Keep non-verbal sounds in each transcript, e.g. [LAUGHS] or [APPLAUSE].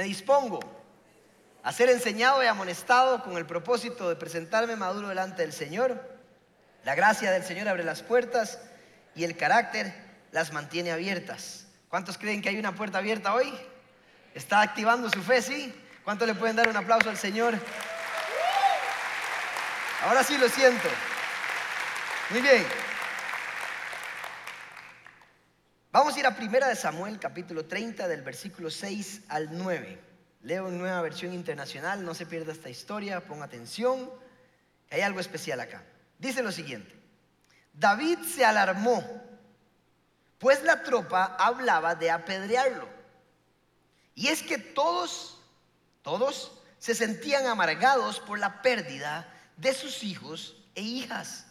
Me dispongo a ser enseñado y amonestado con el propósito de presentarme maduro delante del Señor. La gracia del Señor abre las puertas y el carácter las mantiene abiertas. ¿Cuántos creen que hay una puerta abierta hoy? ¿Está activando su fe, sí? ¿Cuántos le pueden dar un aplauso al Señor? Ahora sí lo siento. Muy bien. Vamos a ir a Primera de Samuel, capítulo 30, del versículo 6 al 9. Leo en nueva versión internacional, no se pierda esta historia, ponga atención, hay algo especial acá. Dice lo siguiente, David se alarmó, pues la tropa hablaba de apedrearlo. Y es que todos, todos se sentían amargados por la pérdida de sus hijos e hijas.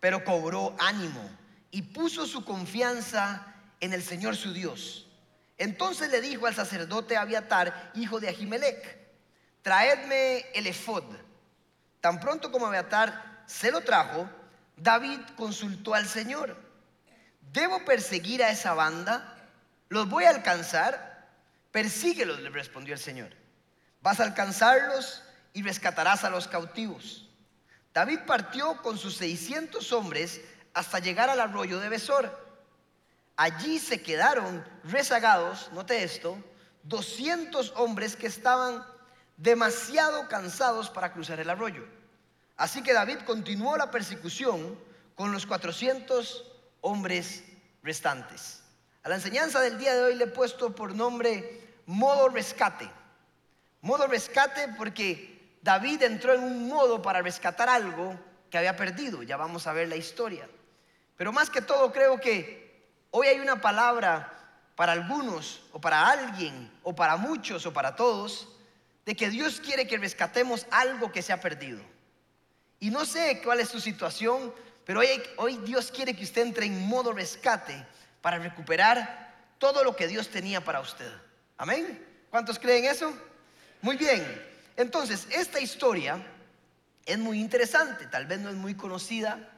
Pero cobró ánimo y puso su confianza en el Señor su Dios. Entonces le dijo al sacerdote Abiatar, hijo de Ahimelech, traedme el efod. Tan pronto como Abiatar se lo trajo, David consultó al Señor. ¿Debo perseguir a esa banda? ¿Los voy a alcanzar? Persíguelos, le respondió el Señor. Vas a alcanzarlos y rescatarás a los cautivos. David partió con sus 600 hombres hasta llegar al arroyo de Besor. Allí se quedaron rezagados, note esto, 200 hombres que estaban demasiado cansados para cruzar el arroyo. Así que David continuó la persecución con los 400 hombres restantes. A la enseñanza del día de hoy le he puesto por nombre modo rescate. Modo rescate porque David entró en un modo para rescatar algo que había perdido. Ya vamos a ver la historia. Pero más que todo creo que hoy hay una palabra para algunos o para alguien o para muchos o para todos de que Dios quiere que rescatemos algo que se ha perdido. Y no sé cuál es su situación, pero hoy, Dios quiere que usted entre en modo rescate para recuperar todo lo que Dios tenía para usted. Amén. ¿Cuántos creen eso? Muy bien. Entonces, esta historia es muy interesante, tal vez no es muy conocida,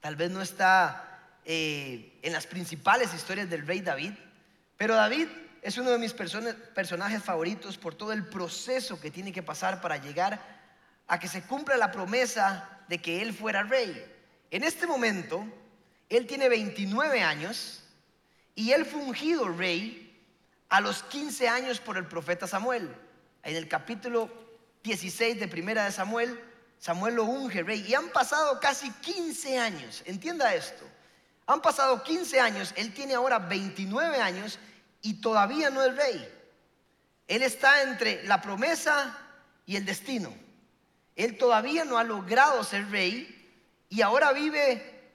Tal vez no está eh, en las principales historias del rey David, pero David es uno de mis personajes favoritos por todo el proceso que tiene que pasar para llegar a que se cumpla la promesa de que él fuera rey. En este momento, él tiene 29 años y él fue ungido rey a los 15 años por el profeta Samuel. En el capítulo 16 de Primera de Samuel Samuel lo unge rey y han pasado casi 15 años. Entienda esto. Han pasado 15 años, él tiene ahora 29 años y todavía no es rey. Él está entre la promesa y el destino. Él todavía no ha logrado ser rey y ahora vive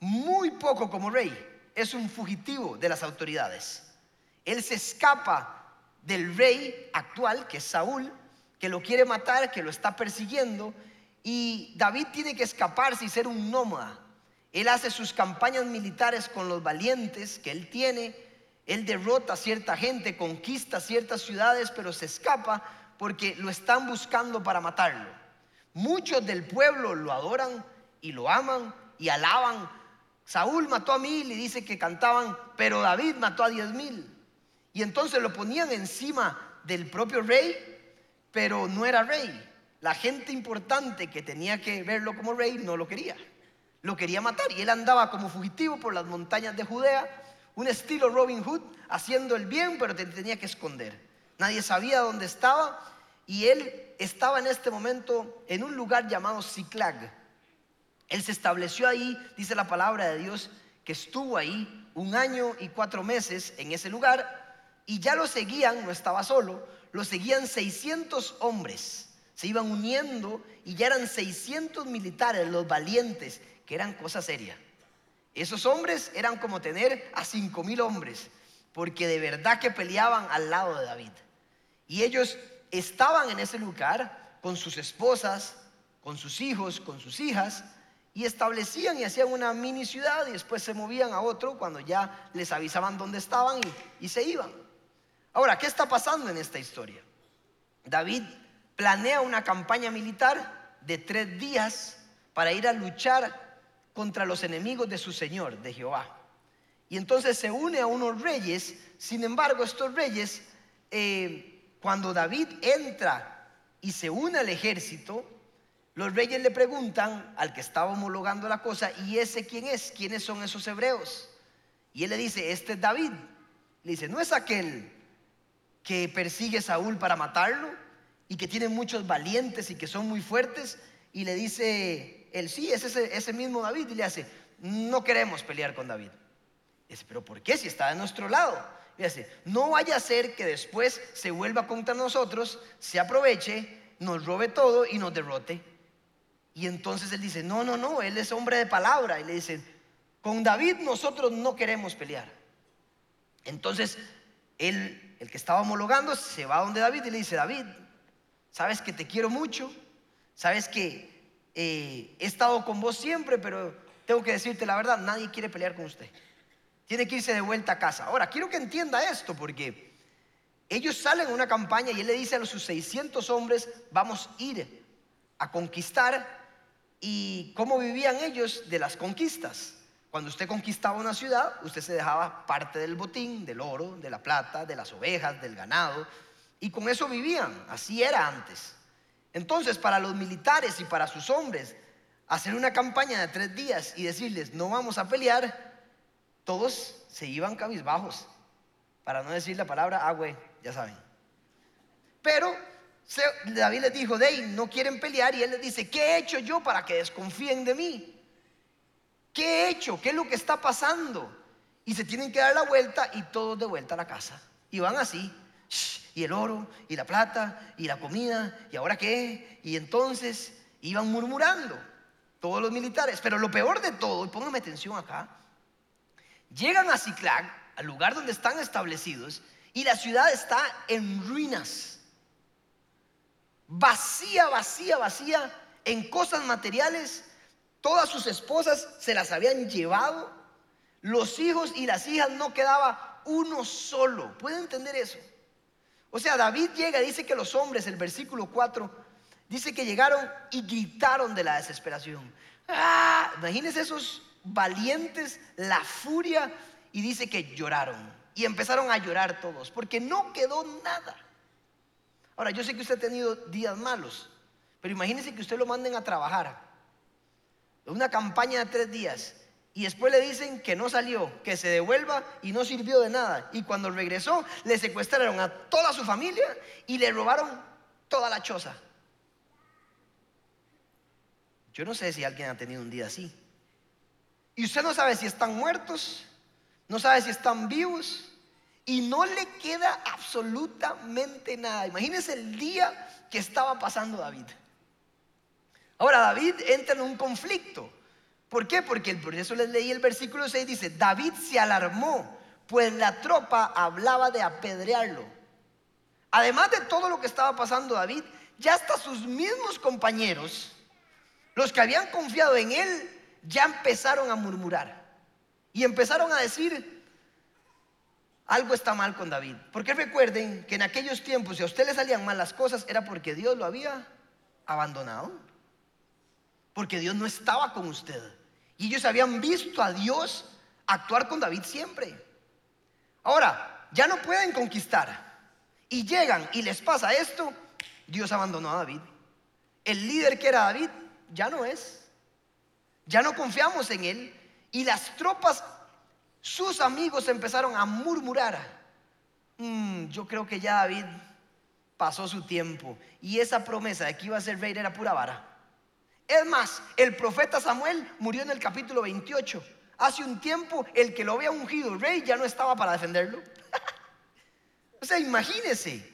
muy poco como rey. Es un fugitivo de las autoridades. Él se escapa del rey actual, que es Saúl, que lo quiere matar, que lo está persiguiendo y David tiene que escaparse y ser un nómada. Él hace sus campañas militares con los valientes que él tiene. Él derrota a cierta gente, conquista ciertas ciudades, pero se escapa porque lo están buscando para matarlo. Muchos del pueblo lo adoran y lo aman y alaban. Saúl mató a mil y dice que cantaban, pero David mató a diez mil. Y entonces lo ponían encima del propio rey, pero no era rey la gente importante que tenía que verlo como rey no lo quería. Lo quería matar y él andaba como fugitivo por las montañas de Judea, un estilo Robin Hood, haciendo el bien, pero tenía que esconder. Nadie sabía dónde estaba y él estaba en este momento en un lugar llamado Ziklag. Él se estableció ahí, dice la palabra de Dios, que estuvo ahí un año y cuatro meses en ese lugar y ya lo seguían, no estaba solo, lo seguían 600 hombres se iban uniendo y ya eran 600 militares, los valientes, que eran cosa seria. Esos hombres eran como tener a 5 mil hombres, porque de verdad que peleaban al lado de David. Y ellos estaban en ese lugar con sus esposas, con sus hijos, con sus hijas, y establecían y hacían una mini ciudad y después se movían a otro cuando ya les avisaban dónde estaban y, y se iban. Ahora, ¿qué está pasando en esta historia? David planea una campaña militar de tres días para ir a luchar contra los enemigos de su Señor, de Jehová. Y entonces se une a unos reyes, sin embargo estos reyes eh, cuando David entra y se une al ejército, los reyes le preguntan al que estaba homologando la cosa, ¿y ese quién es? ¿Quiénes son esos hebreos? Y él le dice, este es David. Le dice, ¿no es aquel que persigue a Saúl para matarlo y que tiene muchos valientes y que son muy fuertes? Y le dice, él sí, es ese, ese mismo David. Y le hace, no queremos pelear con David. Dice, pero ¿por qué si está de nuestro lado? dice, no vaya a ser que después se vuelva contra nosotros, se aproveche, nos robe todo y nos derrote. Y entonces él dice, no, no, no, él es hombre de palabra. Y le dice, con David nosotros no queremos pelear. Entonces él, el que estaba homologando, se va donde David y le dice, David, sabes que te quiero mucho, sabes que eh, he estado con vos siempre, pero tengo que decirte la verdad, nadie quiere pelear con usted. Tiene que irse de vuelta a casa. Ahora, quiero que entienda esto porque ellos salen a una campaña y él le dice a sus 600 hombres, vamos a ir a conquistar. ¿Y cómo vivían ellos de las conquistas? Cuando usted conquistaba una ciudad, usted se dejaba parte del botín, del oro, de la plata, de las ovejas, del ganado, y con eso vivían. Así era antes. Entonces, para los militares y para sus hombres, hacer una campaña de tres días y decirles, no vamos a pelear, todos se iban cabizbajos, para no decir la palabra agua, ya saben. Pero David les dijo, Dey, no quieren pelear y él les dice, ¿qué he hecho yo para que desconfíen de mí? ¿Qué he hecho? ¿Qué es lo que está pasando? Y se tienen que dar la vuelta y todos de vuelta a la casa. Y van así, y el oro, y la plata, y la comida, y ahora qué. Y entonces iban murmurando todos los militares. Pero lo peor de todo, y pónganme atención acá, llegan a Ciclac, al lugar donde están establecidos, y la ciudad está en ruinas. Vacía, vacía, vacía, en cosas materiales. Todas sus esposas se las habían llevado. Los hijos y las hijas no quedaba uno solo. ¿Pueden entender eso? O sea, David llega, dice que los hombres, el versículo 4, Dice que llegaron y gritaron de la desesperación. ¡Ah! Imagínense esos valientes, la furia, y dice que lloraron. Y empezaron a llorar todos, porque no quedó nada. Ahora, yo sé que usted ha tenido días malos, pero imagínense que usted lo manden a trabajar. Una campaña de tres días. Y después le dicen que no salió, que se devuelva y no sirvió de nada. Y cuando regresó, le secuestraron a toda su familia y le robaron toda la choza. Yo no sé si alguien ha tenido un día así. Y usted no sabe si están muertos, no sabe si están vivos y no le queda absolutamente nada. Imagínese el día que estaba pasando David. Ahora David entra en un conflicto. ¿Por qué? Porque por eso les leí el versículo 6, dice, David se alarmó, pues la tropa hablaba de apedrearlo. Además de todo lo que estaba pasando David, ya hasta sus mismos compañeros los que habían confiado en él ya empezaron a murmurar y empezaron a decir, algo está mal con David. Porque recuerden que en aquellos tiempos, si a usted le salían mal las cosas, era porque Dios lo había abandonado. Porque Dios no estaba con usted. Y ellos habían visto a Dios actuar con David siempre. Ahora, ya no pueden conquistar. Y llegan y les pasa esto, Dios abandonó a David. El líder que era David ya no es. Ya no confiamos en él. Y las tropas, sus amigos empezaron a murmurar. Mm, yo creo que ya David pasó su tiempo. Y esa promesa de que iba a ser rey era pura vara. Es más, el profeta Samuel murió en el capítulo 28. Hace un tiempo el que lo había ungido rey ya no estaba para defenderlo. [LAUGHS] o sea, imagínese.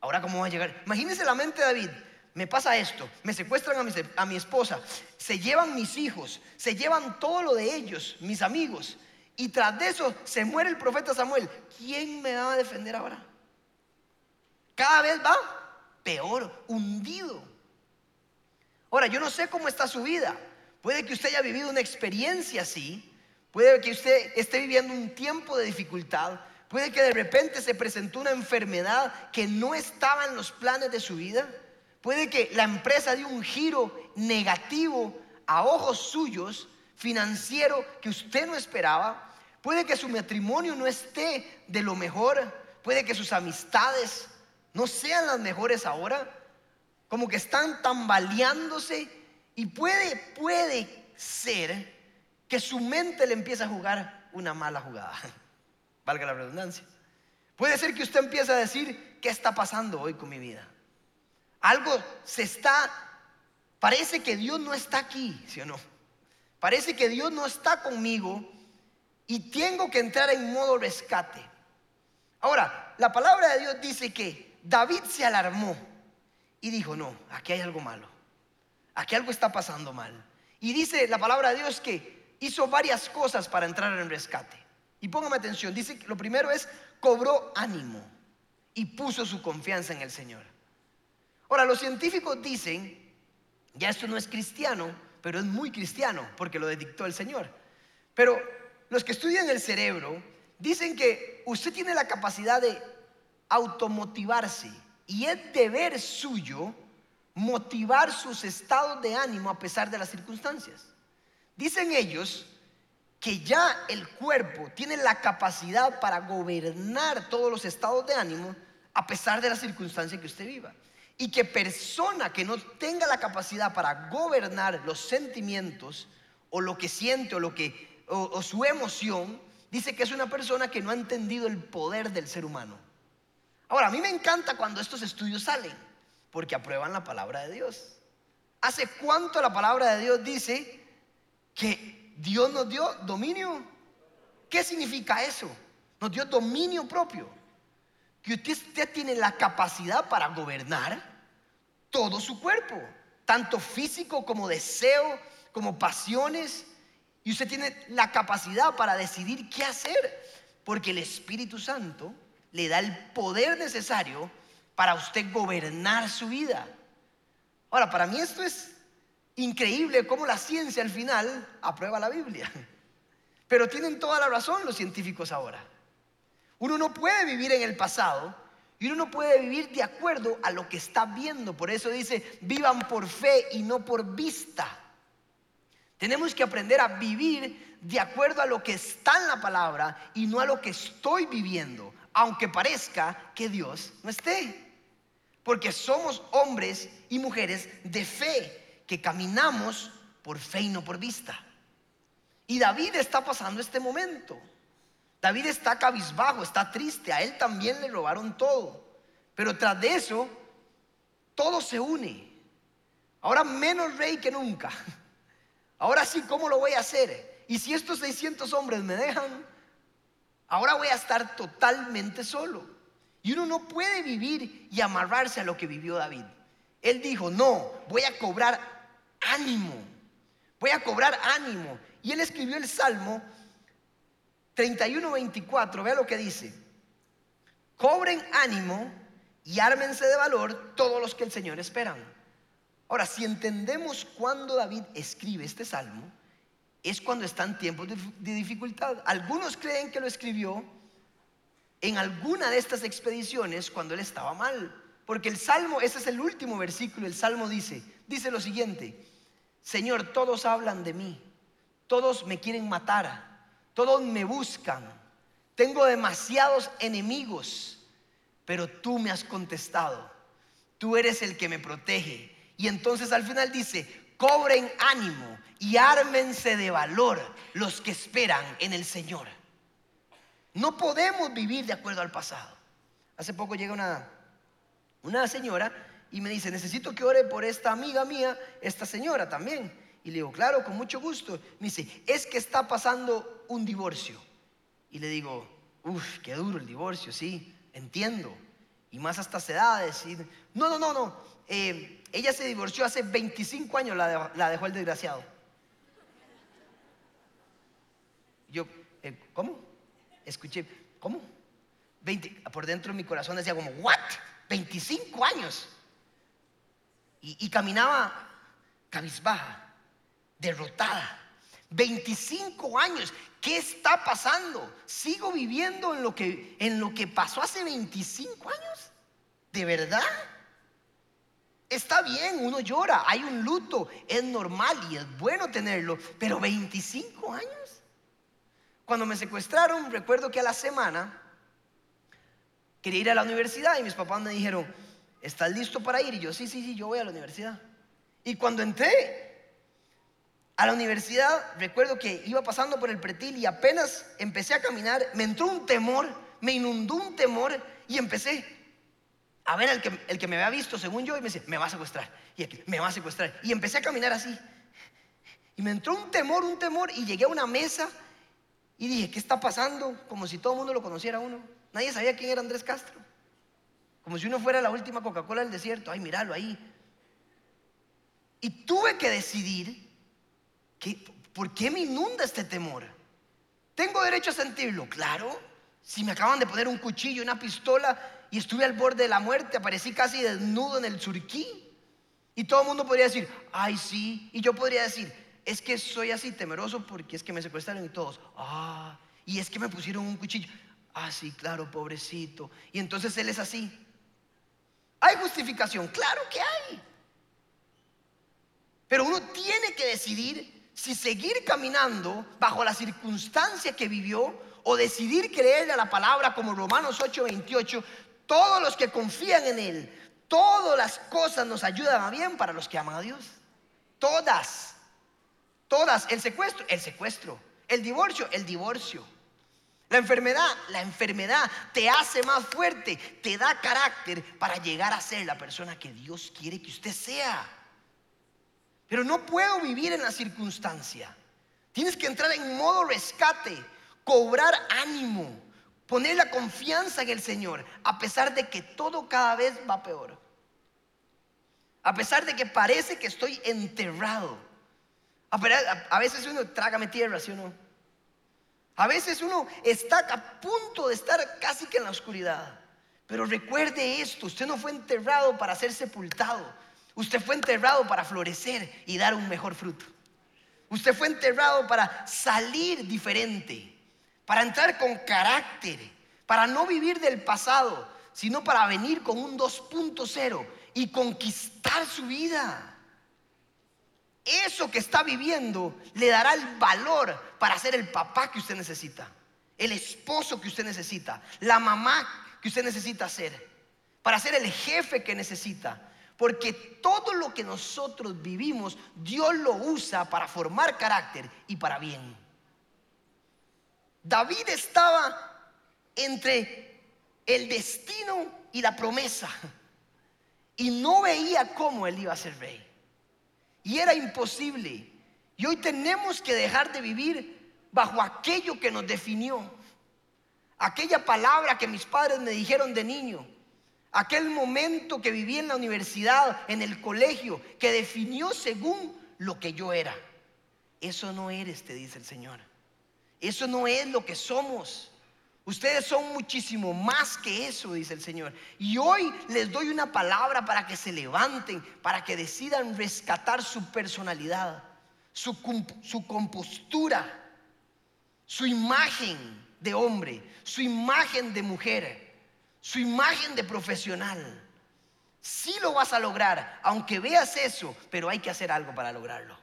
Ahora, ¿cómo va a llegar? Imagínese la mente de David me pasa esto, me secuestran a mi, esposa, se llevan mis hijos, se llevan todo lo de ellos, mis amigos, y tras de eso se muere el profeta Samuel. ¿Quién me va a defender ahora? Cada vez va peor, hundido. Ahora, yo no sé cómo está su vida. Puede que usted haya vivido una experiencia así, puede que usted esté viviendo un tiempo de dificultad, puede que de repente se presentó una enfermedad que no estaba en los planes de su vida. Puede que la empresa dé un giro negativo a ojos suyos, financiero, que usted no esperaba. Puede que su matrimonio no esté de lo mejor. Puede que sus amistades no sean las mejores ahora, como que están tambaleándose y puede, puede ser que su mente le empiece a jugar una mala jugada, [LAUGHS] valga la redundancia. Puede ser que usted empiece a decir, ¿qué está pasando hoy con mi vida? Algo se está, parece que Dios no está aquí, ¿sí o no? Parece que Dios no está conmigo y tengo que entrar en modo rescate. Ahora, la palabra de Dios dice que David se alarmó y dijo, no, aquí hay algo malo, aquí algo está pasando mal. Y dice la palabra de Dios que hizo varias cosas para entrar en rescate. Y póngame atención, dice que lo primero es cobró ánimo y puso su confianza en el Señor. Ahora, los científicos dicen, ya esto no es cristiano, pero es muy cristiano porque lo dictó el Señor. Pero los que estudian el cerebro dicen que usted tiene la capacidad de automotivarse y es deber suyo motivar sus estados de ánimo a pesar de las circunstancias. Dicen ellos que ya el cuerpo tiene la capacidad para gobernar todos los estados de ánimo a pesar de la circunstancia que usted viva. Y que persona que no tenga la capacidad para gobernar los sentimientos o lo que siente o lo que o, su emoción, dice que es una persona que no ha entendido el poder del ser humano. Ahora, a mí me encanta cuando estos estudios salen, porque aprueban la palabra de Dios. ¿Hace cuánto la palabra de Dios dice que Dios nos dio dominio. ¿Qué significa eso? Nos dio dominio propio. Que usted, tiene la capacidad para gobernar todo su cuerpo, tanto físico como deseo, como pasiones. Y usted tiene la capacidad para decidir qué hacer, porque el Espíritu Santo le da el poder necesario para usted gobernar su vida. Ahora, para mí esto es increíble cómo la ciencia al final aprueba la Biblia. [LAUGHS] Pero tienen toda la razón los científicos ahora. Uno no puede vivir en el pasado y uno no puede vivir de acuerdo a lo que está viendo. Por eso dice, vivan por fe y no por vista. Tenemos que aprender a vivir de acuerdo a lo que está en la palabra y no a lo que estoy viviendo, aunque parezca que Dios no esté. Porque somos hombres y mujeres de fe que caminamos por fe y no por vista. Y David está pasando este momento. David está cabizbajo, está triste, a él también le robaron todo. Pero tras de eso, todo se une. Ahora menos rey que nunca. [LAUGHS] Ahora sí, ¿cómo lo voy a hacer? Y si estos 600 hombres me dejan, ahora voy a estar totalmente solo. Y uno no puede vivir y amarrarse a lo que vivió David. Él dijo, no, voy a cobrar ánimo. Voy a cobrar ánimo. Y él escribió el Salmo 31, 24. Vea lo que dice. Cobren ánimo y ármense de valor todos los que el Señor esperan. Ahora, si entendemos cuando David escribe este salmo, es cuando está en tiempos de, de dificultad. Algunos creen que lo escribió en alguna de estas expediciones cuando él estaba mal. Porque el salmo, ese es el último versículo, el salmo dice, dice lo siguiente, Señor, todos hablan de mí, todos me quieren matar, todos me buscan, tengo demasiados enemigos, pero tú me has contestado, tú eres el que me protege. Y entonces al final dice, cobren ánimo y ármense de valor los que esperan en el Señor. No podemos vivir de acuerdo al pasado. Hace poco llega una, una señora y me dice, necesito que ore por esta amiga mía, esta señora también. Y le digo, claro, con mucho gusto. Me dice, es que está pasando un divorcio. Y le digo, uff, qué duro el divorcio, sí, entiendo. Y más a estas edades. Y, no, no, no, no. Eh, ella se divorció hace 25 años, la, dejó el desgraciado. Yo, eh, ¿cómo? Escuché, ¿cómo? 20, por dentro de mi corazón decía como, ¿what? 25 años y, caminaba cabizbaja, derrotada. 25 años. ¿Qué está pasando? ¿Sigo viviendo en lo que, en lo que pasó hace 25 años? ¿De verdad? Está bien, uno llora, hay un luto, es normal y es bueno tenerlo, pero 25 años. Cuando me secuestraron, recuerdo que a la semana quería ir a la universidad y mis papás me dijeron, ¿estás listo para ir? Y yo, sí, sí, sí, yo voy a la universidad. Y cuando entré a la universidad, recuerdo que iba pasando por el pretil y apenas empecé a caminar, me entró un temor, me inundó un temor y empecé a ver al que, el que me había visto según yo y me dice, me va a secuestrar, y aquí, me va a secuestrar. Y empecé a caminar así. Y me entró un temor, un temor, y llegué a una mesa y dije, ¿qué está pasando? Como si todo el mundo lo conociera uno. Nadie sabía quién era Andrés Castro. Como si uno fuera la última Coca-Cola del desierto. Ay, míralo ahí. Y tuve que decidir que, por qué me inunda este temor. ¿Tengo derecho a sentirlo? Claro. Si me acaban de poner un cuchillo, una pistola y estuve al borde de la muerte, aparecí casi desnudo en el surquí. Y todo el mundo podría decir, ay sí. Y yo podría decir, es que soy así temeroso porque es que me secuestraron y todos, ah, y es que me pusieron un cuchillo. Ah, sí, claro, pobrecito. Y entonces él es así. ¿Hay justificación? Claro que hay. Pero uno tiene que decidir si seguir caminando bajo la circunstancia que vivió o decidir creerle a la palabra como Romanos 8:28, todos los que confían en Él, todas las cosas nos ayudan a bien para los que aman a Dios. Todas. Todas, el secuestro, el secuestro. El divorcio, el divorcio. La enfermedad, la enfermedad te hace más fuerte, te da carácter para llegar a ser la persona que Dios quiere que usted sea. Pero no puedo vivir en la circunstancia. Tienes que entrar en modo rescate, cobrar ánimo, poner la confianza en el Señor, a pesar de que todo cada vez va peor. A pesar de que parece que estoy enterrado. A veces uno trágame tierra, ¿sí o no? A veces uno está a punto de estar casi que en la oscuridad. Pero recuerde esto, usted no fue enterrado para ser sepultado. Usted fue enterrado para florecer y dar un mejor fruto. Usted fue enterrado para salir diferente, para entrar con carácter, para no vivir del pasado, sino para venir con un 2.0 y conquistar su vida eso que está viviendo le dará el valor para ser el papá que usted necesita, el esposo que usted necesita, la mamá que usted necesita ser, para ser el jefe que necesita. Porque todo lo que nosotros vivimos, Dios lo usa para formar carácter y para bien. David estaba entre el destino y la promesa y no veía cómo él iba a ser rey. Y era imposible. Y hoy tenemos que dejar de vivir bajo aquello que nos definió. Aquella palabra que mis padres me dijeron de niño. Aquel momento que viví en la universidad, en el colegio, que definió según lo que yo era. Eso no eres, te dice el Señor. Eso no es lo que somos. Ustedes son muchísimo más que eso, dice el Señor. Y hoy les doy una palabra para que se levanten, para que decidan rescatar su personalidad, su, su compostura, su imagen de hombre, su imagen de mujer, su imagen de profesional. Sí lo vas a lograr, aunque veas eso, pero hay que hacer algo para lograrlo.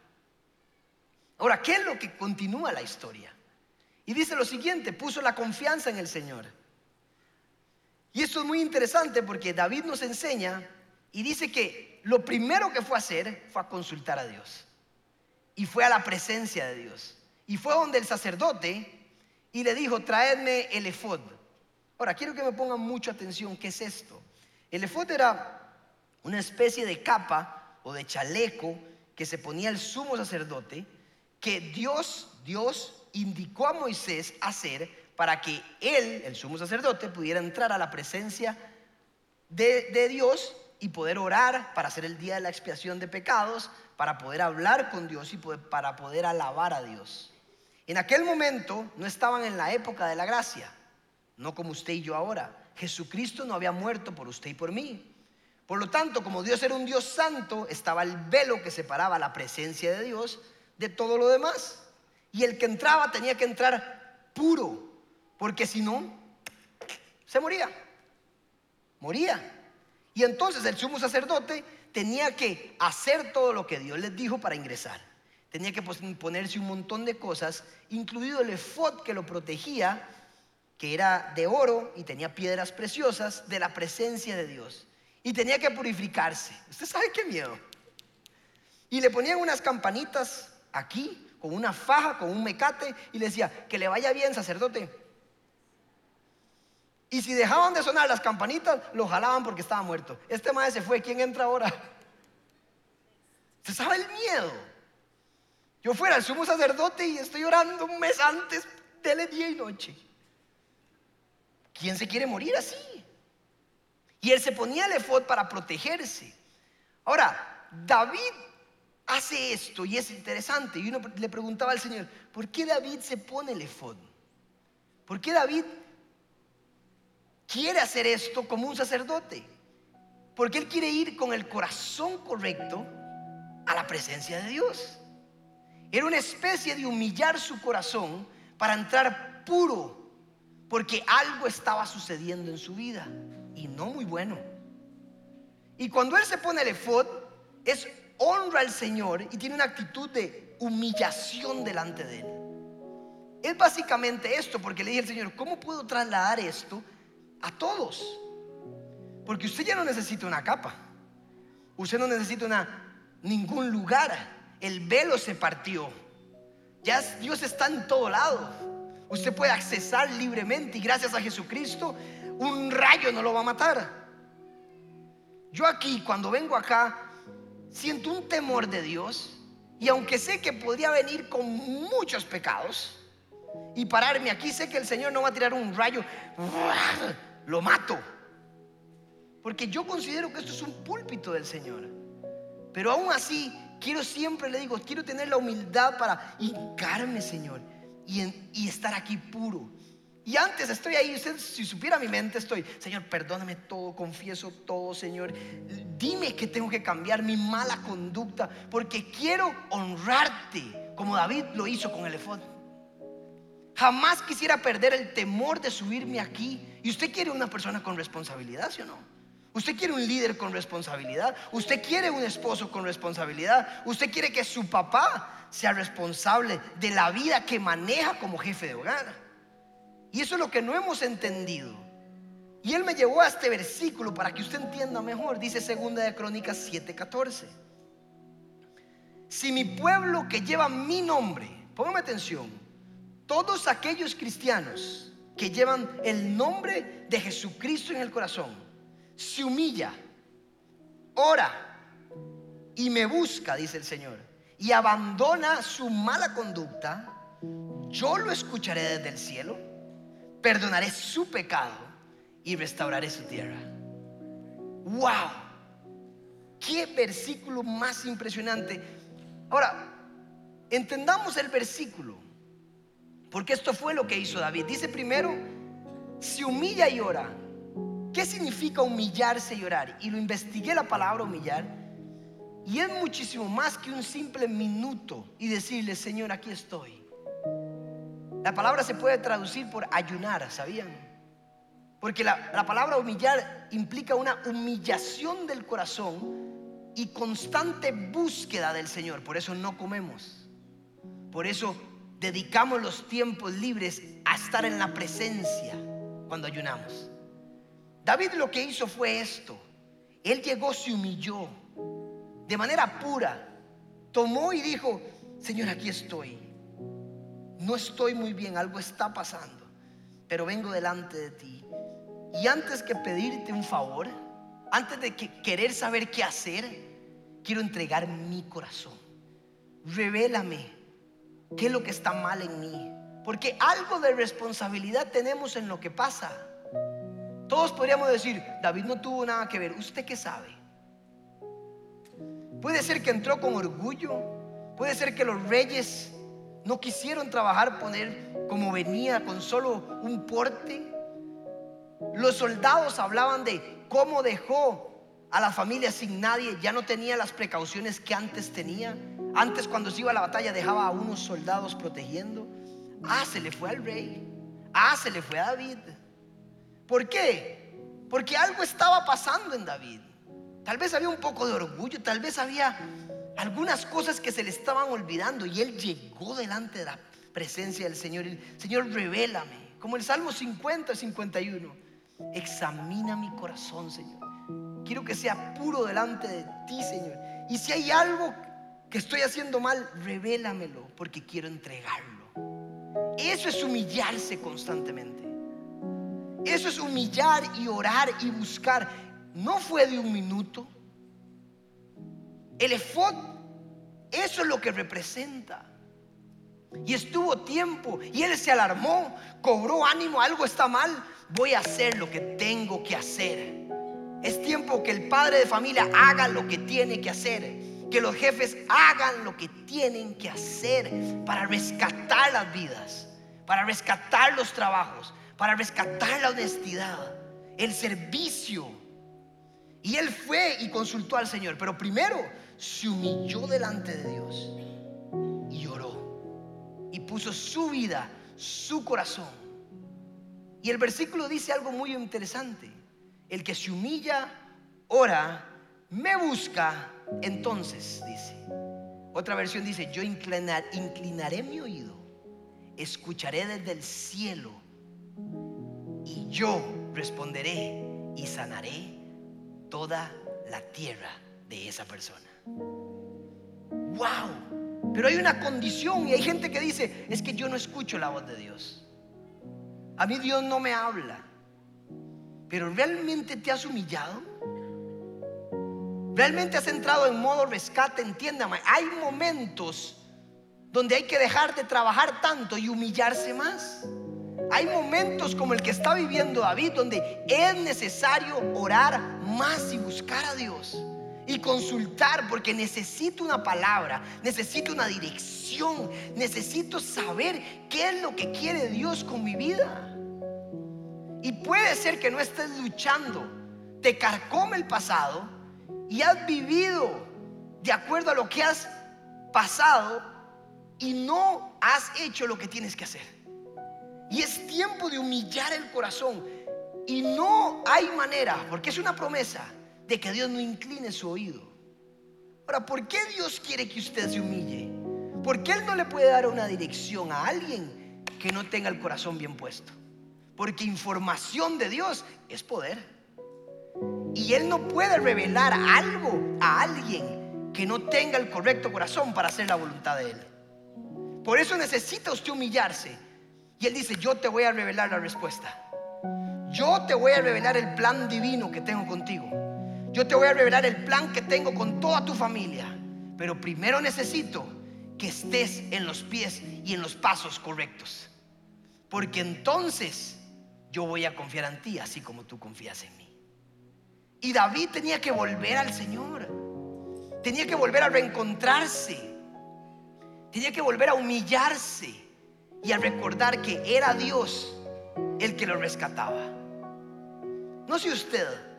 Ahora, ¿qué es lo que continúa la historia? Y dice lo siguiente, puso la confianza en el Señor. Y esto es muy interesante porque David nos enseña y dice que lo primero que fue a hacer fue a consultar a Dios. Y fue a la presencia de Dios. Y fue donde el sacerdote y le dijo, traedme el efod. Ahora, quiero que me pongan mucha atención, ¿qué es esto? El efod era una especie de capa o de chaleco que se ponía el sumo sacerdote, que Dios, Dios indicó a Moisés hacer para que él, el sumo sacerdote, pudiera entrar a la presencia de, Dios y poder orar para hacer el día de la expiación de pecados, para poder hablar con Dios y para poder alabar a Dios. En aquel momento no estaban en la época de la gracia, no como usted y yo ahora. Jesucristo no había muerto por usted y por mí. Por lo tanto, como Dios era un Dios santo, estaba el velo que separaba la presencia de Dios de todo lo demás. Y el que entraba tenía que entrar puro, porque si no, se moría. Moría. Y entonces el sumo sacerdote tenía que hacer todo lo que Dios les dijo para ingresar. Tenía que ponerse un montón de cosas, incluido el efod que lo protegía que era de oro y tenía piedras preciosas de la presencia de Dios. Y tenía que purificarse. ¿Usted sabe qué miedo? Y le ponían unas campanitas aquí, con una faja, con un mecate, y le decía, que le vaya bien, sacerdote. Y si dejaban de sonar las campanitas, lo jalaban porque estaba muerto. Este maestro se fue, ¿quién entra ahora? ¿Usted sabe el miedo? Yo fuera el sumo sacerdote y estoy orando un mes antes, tele día y noche. ¿Quién se quiere morir así? Y él se ponía el efod para protegerse. Ahora, David hace esto y es interesante. Y uno le preguntaba al Señor, ¿por qué David se pone el efod? ¿Por qué David quiere hacer esto como un sacerdote? Porque él quiere ir con el corazón correcto a la presencia de Dios. Era una especie de humillar su corazón para entrar puro porque algo estaba sucediendo en su vida y no muy bueno. Y cuando él se pone el efod, es honra al Señor y tiene una actitud de humillación delante de él. Es básicamente esto, porque le dije al Señor, ¿cómo puedo trasladar esto a todos? Porque usted ya no necesita una capa, usted no necesita una, ningún lugar, el velo se partió, ya Dios está en todo lado. Usted puede accesar libremente y gracias a Jesucristo un rayo no lo va a matar. Yo aquí, cuando vengo acá, siento un temor de Dios y aunque sé que podría venir con muchos pecados y pararme aquí, sé que el Señor no va a tirar un rayo, lo mato. Porque yo considero que esto es un púlpito del Señor. Pero aún así, quiero siempre, le digo, quiero tener la humildad para hincarme, Señor y, estar aquí puro. Y antes estoy ahí, usted si supiera mi mente estoy, Señor, perdóname todo, confieso todo, Señor. Dime que tengo que cambiar mi mala conducta porque quiero honrarte como David lo hizo con el efod. Jamás quisiera perder el temor de subirme aquí. Y usted quiere una persona con responsabilidad, ¿sí o no? Usted quiere un líder con responsabilidad. Usted quiere un esposo con responsabilidad. Usted quiere que su papá sea responsable de la vida que maneja como jefe de hogar. Y eso es lo que no hemos entendido. Y él me llevó a este versículo para que usted entienda mejor. Dice segunda de Crónicas 7:14. Si mi pueblo que lleva mi nombre, póngame atención, todos aquellos cristianos que llevan el nombre de Jesucristo en el corazón, se humilla, ora y me busca, dice el Señor y abandona su mala conducta, yo lo escucharé desde el cielo, perdonaré su pecado y restauraré su tierra. ¡Wow! ¡Qué versículo más impresionante! Ahora, entendamos el versículo, porque esto fue lo que hizo David. Dice primero, se humilla y ora. ¿Qué significa humillarse y orar? Y lo investigué la palabra humillar y es muchísimo más que un simple minuto y decirle, Señor, aquí estoy. La palabra se puede traducir por ayunar, ¿sabían? Porque la, la, palabra humillar implica una humillación del corazón y constante búsqueda del Señor. Por eso no comemos. Por eso dedicamos los tiempos libres a estar en la presencia cuando ayunamos. David lo que hizo fue esto. Él llegó, se humilló de manera pura, tomó y dijo, Señor, aquí estoy. No estoy muy bien, algo está pasando, pero vengo delante de ti. Y antes que pedirte un favor, antes de que querer saber qué hacer, quiero entregar mi corazón. Revélame qué es lo que está mal en mí. Porque algo de responsabilidad tenemos en lo que pasa. Todos podríamos decir, David no tuvo nada que ver. ¿Usted qué sabe? Puede ser que entró con orgullo. Puede ser que los reyes no quisieron trabajar, poner como venía con solo un porte. Los soldados hablaban de cómo dejó a la familia sin nadie, ya no tenía las precauciones que antes tenía. Antes cuando se iba a la batalla dejaba a unos soldados protegiendo. Ah, se le fue al rey. Ah, se le fue a David. ¿Por qué? Porque algo estaba pasando en David. Tal vez había un poco de orgullo, tal vez había algunas cosas que se le estaban olvidando y él llegó delante de la presencia del Señor. Y, Señor, revélame. como el Salmo 50, 51. Examina mi corazón, Señor. Quiero que sea puro delante de ti, Señor. Y si hay algo que estoy haciendo mal, revélamelo porque quiero entregarlo. Eso es humillarse constantemente. Eso es humillar y orar y buscar. No fue de un minuto. El efod, eso es lo que representa. Y estuvo tiempo y él se alarmó, cobró ánimo, algo está mal, voy a hacer lo que tengo que hacer. Es tiempo que el padre de familia haga lo que tiene que hacer. Que los jefes hagan lo que tienen que hacer para rescatar las vidas, para rescatar los trabajos, para rescatar la honestidad, el servicio. Y él fue y consultó al Señor, pero primero se humilló delante de Dios y oró y puso su vida, su corazón. Y el versículo dice algo muy interesante. El que se humilla, ora, me busca, entonces, dice. Otra versión dice, yo inclinaré mi oído, escucharé desde el cielo y yo responderé y sanaré toda la tierra de esa persona. ¡Wow! Pero hay una condición y hay gente que dice, es que yo no escucho la voz de Dios. A mí Dios no me habla. Pero ¿realmente te has humillado? ¿Realmente has entrado en modo rescate? Entiéndame, hay momentos donde hay que dejar de trabajar tanto y humillarse más. Hay momentos como el que está viviendo David donde es necesario orar más y buscar a Dios y consultar porque necesito una palabra, necesito una dirección, necesito saber qué es lo que quiere Dios con mi vida. Y puede ser que no estés luchando, te carcome el pasado y has vivido de acuerdo a lo que has pasado y no has hecho lo que tienes que hacer. Y es tiempo de humillar el corazón. Y no hay manera, porque es una promesa, de que Dios no incline su oído. Ahora, ¿por qué Dios quiere que usted se humille? Porque Él no le puede dar una dirección a alguien que no tenga el corazón bien puesto. Porque información de Dios es poder. Y Él no puede revelar algo a alguien que no tenga el correcto corazón para hacer la voluntad de Él. Por eso necesita usted humillarse y él dice, yo te voy a revelar la respuesta. Yo te voy a revelar el plan divino que tengo contigo. Yo te voy a revelar el plan que tengo con toda tu familia. Pero primero necesito que estés en los pies y en los pasos correctos. Porque entonces yo voy a confiar en ti así como tú confías en mí. Y David tenía que volver al Señor. Tenía que volver a reencontrarse. Tenía que volver a humillarse y a recordar que era Dios el que lo rescataba. No sé usted,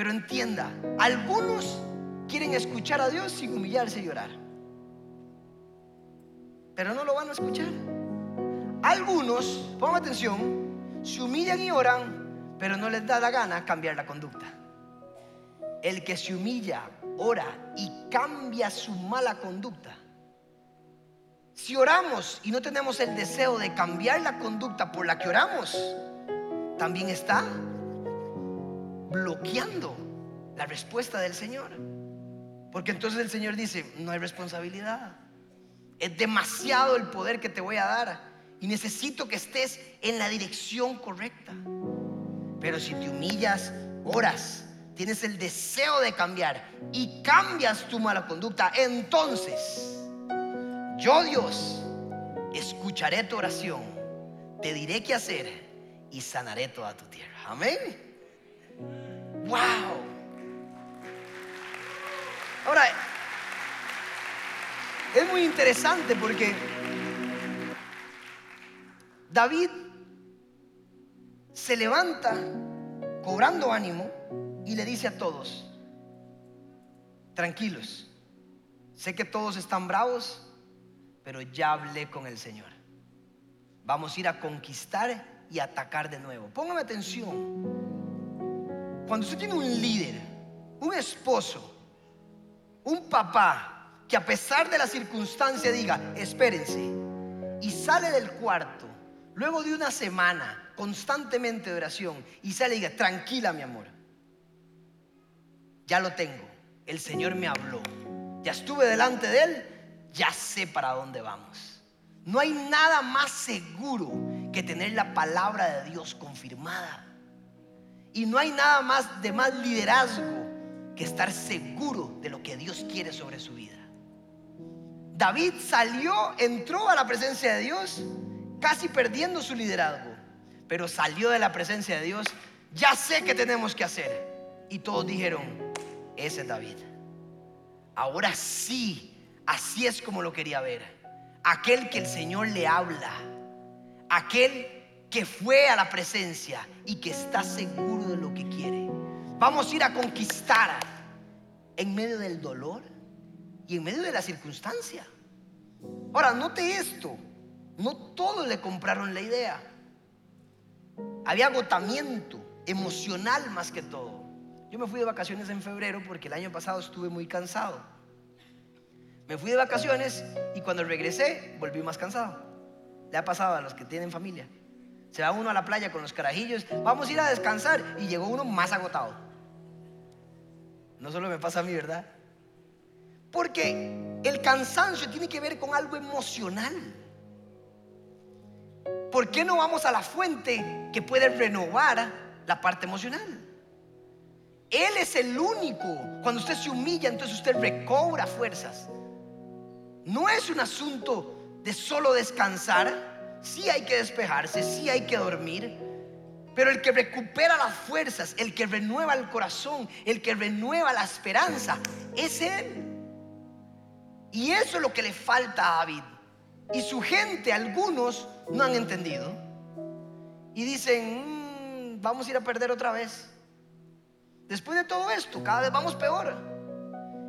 pero entienda, algunos quieren escuchar a Dios sin humillarse y llorar, pero no lo van a escuchar. Algunos, pongan atención, se humillan y oran, pero no les da la gana cambiar la conducta. El que se humilla, ora y cambia su mala conducta si oramos y no tenemos el deseo de cambiar la conducta por la que oramos, también está bloqueando la respuesta del Señor. Porque entonces el Señor dice, no hay responsabilidad. Es demasiado el poder que te voy a dar. Y necesito que estés en la dirección correcta. Pero si te humillas, oras, tienes el deseo de cambiar y cambias tu mala conducta, entonces yo Dios escucharé tu oración, te diré qué hacer y sanaré toda tu tierra. Amén. Wow. Ahora, es muy interesante porque David se levanta cobrando ánimo y le dice a todos, tranquilos, sé que todos están bravos, pero ya hablé con el Señor. Vamos a ir a conquistar y atacar de nuevo. Póngame atención. Cuando usted tiene un líder, un esposo, un papá, que a pesar de la circunstancia diga, espérense, y sale del cuarto, luego de una semana constantemente de oración, y sale y diga, tranquila mi amor, ya lo tengo, el Señor me habló, ya estuve delante de Él, ya sé para dónde vamos. No hay nada más seguro que tener la palabra de Dios confirmada. Y no hay nada más de más liderazgo que estar seguro de lo que Dios quiere sobre su vida. David salió, entró a la presencia de Dios, casi perdiendo su liderazgo, pero salió de la presencia de Dios, ya sé qué tenemos que hacer. Y todos dijeron, ese es David. Ahora sí, así es como lo quería ver. Aquel que el Señor le habla, aquel que fue a la presencia y que está seguro de lo que quiere. Vamos a ir a conquistar en medio del dolor y en medio de la circunstancia. Ahora, note esto, no todos le compraron la idea. Había agotamiento emocional más que todo. Yo me fui de vacaciones en febrero porque el año pasado estuve muy cansado. Me fui de vacaciones y cuando regresé volví más cansado. Le ha pasado a los que tienen familia. Se va uno a la playa con los carajillos, vamos a ir a descansar y llegó uno más agotado. No solo me pasa a mí, ¿verdad? Porque el cansancio tiene que ver con algo emocional. ¿Por qué no vamos a la fuente que puede renovar la parte emocional? Él es el único. Cuando usted se humilla, entonces usted recobra fuerzas. No es un asunto de solo descansar, sí hay que despejarse, sí hay que dormir, pero el que recupera las fuerzas, el que renueva el corazón, el que renueva la esperanza, es Él. Y eso es lo que le falta a David. Y su gente, algunos, no han entendido. Y dicen, mm, vamos a ir a perder otra vez. Después de todo esto, cada vez vamos peor.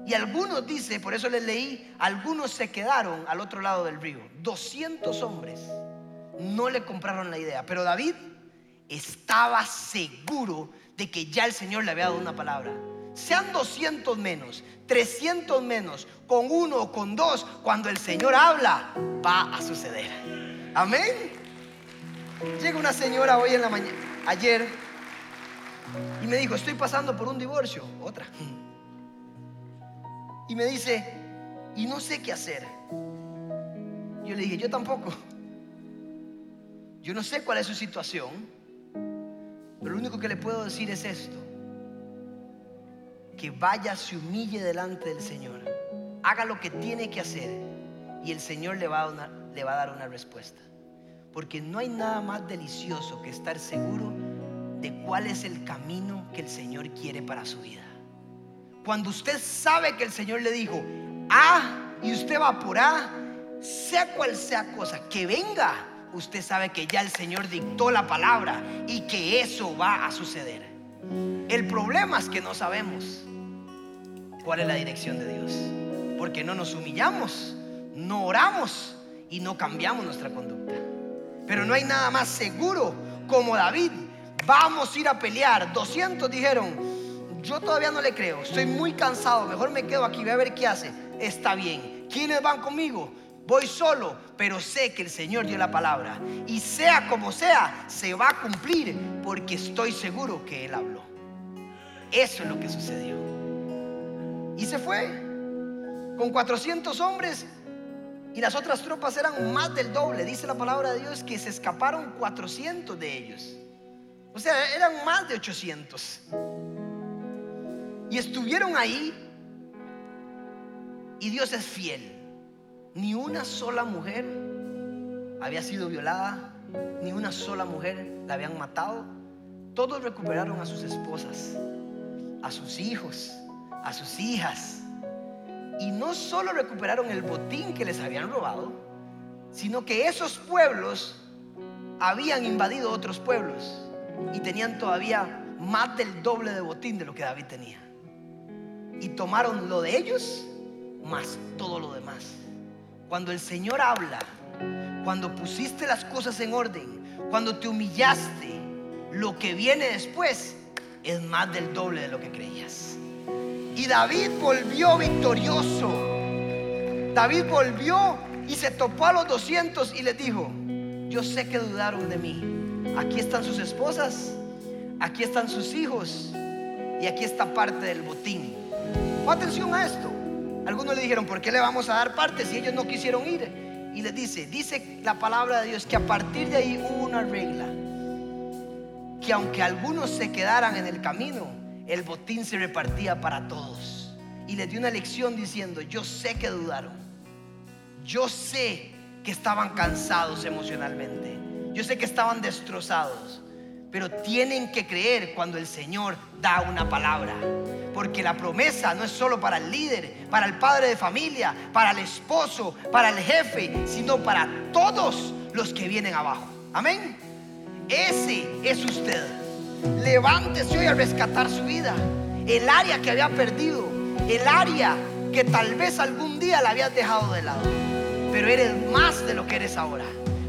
Y algunos, dice, por eso les leí, algunos se quedaron al otro lado del río. 200 hombres no le compraron la idea. Pero David estaba seguro de que ya el Señor le había dado una palabra. Sean 200 menos, 300 menos, con uno o con dos, cuando el Señor habla, va a suceder. Amén. Llega una señora hoy en la mañana, ayer, y me dijo, estoy pasando por un divorcio, otra. Y me dice, y no sé qué hacer. Yo le dije, yo tampoco. Yo no sé cuál es su situación, pero lo único que le puedo decir es esto. Que vaya, se humille delante del Señor, haga lo que tiene que hacer y el Señor le va a, le va a dar una respuesta. Porque no hay nada más delicioso que estar seguro de cuál es el camino que el Señor quiere para su vida. Cuando usted sabe que el Señor le dijo A y usted va por A, sea cual sea cosa, que venga usted sabe que ya el Señor dictó la palabra y que eso va a suceder. El problema es que no sabemos cuál es la dirección de Dios, porque no nos humillamos, no oramos y no cambiamos nuestra conducta. Pero no hay nada más seguro como David. Vamos a ir a pelear. 200 dijeron, yo todavía no le creo, estoy muy cansado, mejor me quedo aquí, voy a ver qué hace. Está bien. ¿Quiénes van conmigo? Voy solo, pero sé que el Señor dio la palabra. Y sea como sea, se va a cumplir porque estoy seguro que Él habló. Eso es lo que sucedió. Y se fue con 400 hombres y las otras tropas eran más del doble. Dice la palabra de Dios que se escaparon 400 de ellos. O sea, eran más de 800. Y estuvieron ahí y Dios es fiel. Ni una sola mujer había sido violada, ni una sola mujer la habían matado. Todos recuperaron a sus esposas, a sus hijos, a sus hijas. Y no solo recuperaron el botín que les habían robado, sino que esos pueblos habían invadido otros pueblos y tenían todavía más del doble de botín de lo que David tenía. Y tomaron lo de ellos más todo lo demás. Cuando el Señor habla, cuando pusiste las cosas en orden, cuando te humillaste, lo que viene después es más del doble de lo que creías. Y David volvió victorioso. David volvió y se topó a los 200 y les dijo, yo sé que dudaron de mí. Aquí están sus esposas, aquí están sus hijos y aquí está parte del botín. Atención a esto. Algunos le dijeron, ¿por qué le vamos a dar parte si ellos no quisieron ir? Y les dice, dice la palabra de Dios que a partir de ahí hubo una regla, que aunque algunos se quedaran en el camino, el botín se repartía para todos. Y les dio una lección diciendo, yo sé que dudaron, yo sé que estaban cansados emocionalmente, yo sé que estaban destrozados, pero tienen que creer cuando el Señor da una palabra. Porque la promesa no es solo para el líder, para el padre de familia, para el esposo, para el jefe, sino para todos los que vienen abajo. Amén. Ese es usted. Levántese hoy a rescatar su vida. El área que había perdido, el área que tal vez algún día la habías dejado de lado. Pero eres más de lo que eres ahora.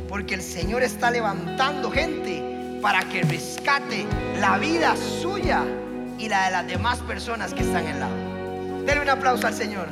Porque el Señor está levantando gente para que rescate la vida suya y la de las demás personas que están en lado. Denle un aplauso al Señor.